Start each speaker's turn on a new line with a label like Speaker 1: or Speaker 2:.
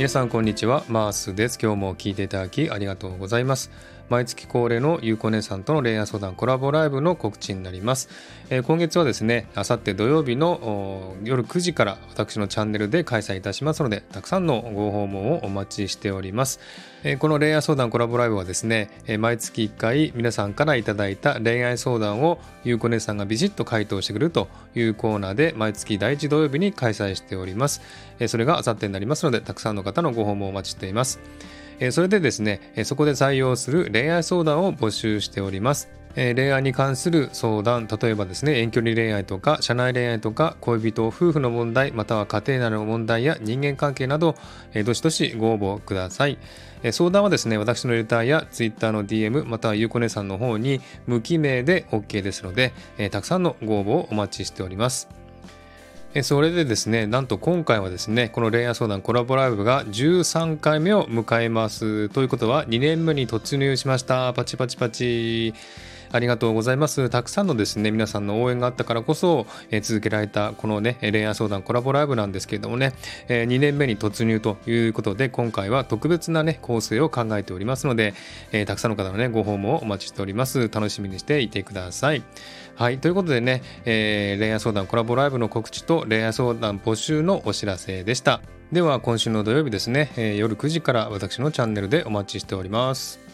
Speaker 1: 皆さんこんにちは。マースです。今日も聞いていただきありがとうございます。毎月恒例のゆうこ姉さんとの恋愛相談コラボライブの告知になります、えー、今月はですねあさって土曜日の夜9時から私のチャンネルで開催いたしますのでたくさんのご訪問をお待ちしております、えー、この恋愛相談コラボライブはですね、えー、毎月1回皆さんからいただいた恋愛相談をゆうこ姉さんがビシッと回答してくるというコーナーで毎月第1土曜日に開催しております、えそれがあさってになりますのでたくさんの方方のご訪問をお待ちしていますそれでですね、そこで採用する恋愛相談を募集しております。恋愛に関する相談、例えばですね、遠距離恋愛とか、社内恋愛とか、恋人、夫婦の問題、または家庭内の問題や人間関係など、どしどしご応募ください。相談はですね、私のレターや Twitter の DM、またはゆうこねさんの方に無記名で OK ですので、たくさんのご応募をお待ちしております。それでですね、なんと今回はですね、この恋愛相談コラボライブが13回目を迎えます。ということは2年目に突入しました。パチパチパチ。ありがとうございます。たくさんのですね、皆さんの応援があったからこそ、えー、続けられたこのね、恋愛相談コラボライブなんですけれどもね、えー、2年目に突入ということで、今回は特別なね、構成を考えておりますので、えー、たくさんの方のね、ご訪問をお待ちしております。楽しみにしていてください。はい、ということでね、え恋愛相談コラボライブの告知と恋愛相談募集のお知らせでした。では、今週の土曜日ですね、え夜9時から私のチャンネルでお待ちしております。